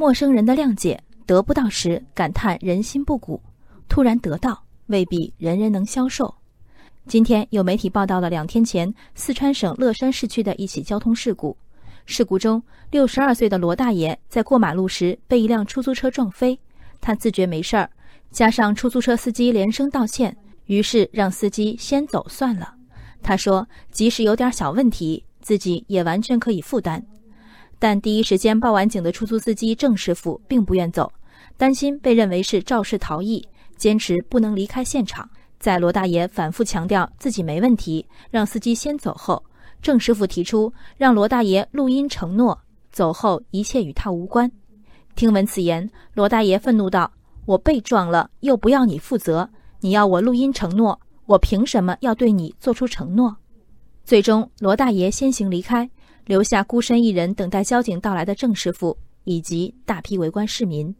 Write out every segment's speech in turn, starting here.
陌生人的谅解得不到时，感叹人心不古；突然得到，未必人人能消受。今天有媒体报道了两天前四川省乐山市区的一起交通事故。事故中，六十二岁的罗大爷在过马路时被一辆出租车撞飞，他自觉没事儿，加上出租车司机连声道歉，于是让司机先走算了。他说，即使有点小问题，自己也完全可以负担。但第一时间报完警的出租司机郑师傅并不愿走，担心被认为是肇事逃逸，坚持不能离开现场。在罗大爷反复强调自己没问题，让司机先走后，郑师傅提出让罗大爷录音承诺，走后一切与他无关。听闻此言，罗大爷愤怒道：“我被撞了，又不要你负责，你要我录音承诺，我凭什么要对你做出承诺？”最终，罗大爷先行离开。留下孤身一人等待交警到来的郑师傅以及大批围观市民，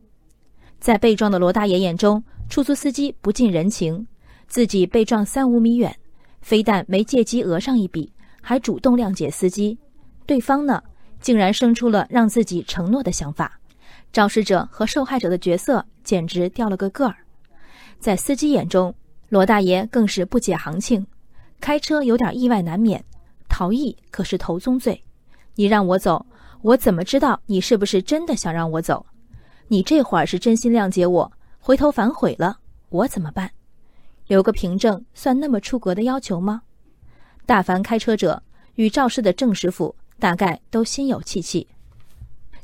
在被撞的罗大爷眼中，出租司机不近人情，自己被撞三五米远，非但没借机讹上一笔，还主动谅解司机。对方呢，竟然生出了让自己承诺的想法，肇事者和受害者的角色简直掉了个个儿。在司机眼中，罗大爷更是不解行情，开车有点意外难免，逃逸可是头宗罪。你让我走，我怎么知道你是不是真的想让我走？你这会儿是真心谅解我，回头反悔了，我怎么办？留个凭证算那么出格的要求吗？大凡开车者与肇事的郑师傅大概都心有戚戚。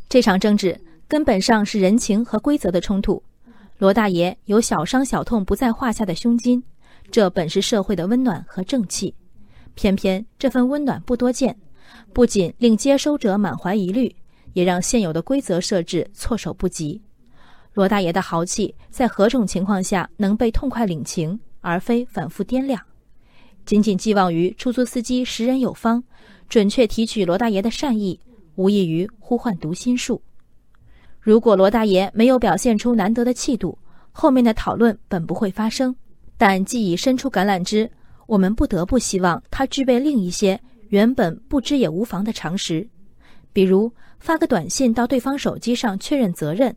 这场争执根本上是人情和规则的冲突。罗大爷有小伤小痛不在话下的胸襟，这本是社会的温暖和正气，偏偏这份温暖不多见。不仅令接收者满怀疑虑，也让现有的规则设置措手不及。罗大爷的豪气在何种情况下能被痛快领情，而非反复掂量？仅仅寄望于出租司机识人有方，准确提取罗大爷的善意，无异于呼唤读心术。如果罗大爷没有表现出难得的气度，后面的讨论本不会发生。但既已伸出橄榄枝，我们不得不希望他具备另一些。原本不知也无妨的常识，比如发个短信到对方手机上确认责任，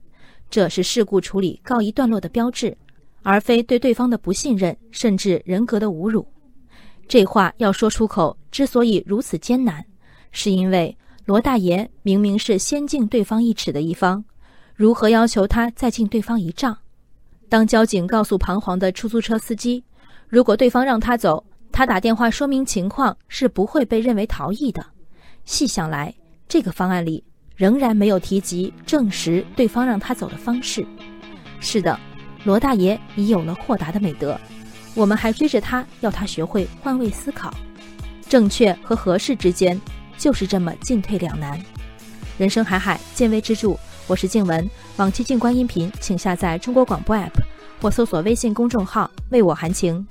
这是事故处理告一段落的标志，而非对对方的不信任甚至人格的侮辱。这话要说出口，之所以如此艰难，是因为罗大爷明明是先敬对方一尺的一方，如何要求他再敬对方一丈？当交警告诉彷徨的出租车司机，如果对方让他走。他打电话说明情况是不会被认为逃逸的。细想来，这个方案里仍然没有提及证实对方让他走的方式。是的，罗大爷已有了豁达的美德，我们还追着他要他学会换位思考。正确和合适之间就是这么进退两难。人生海海，见微知著。我是静文，往期静观音频请下载中国广播 app 或搜索微信公众号为我含情。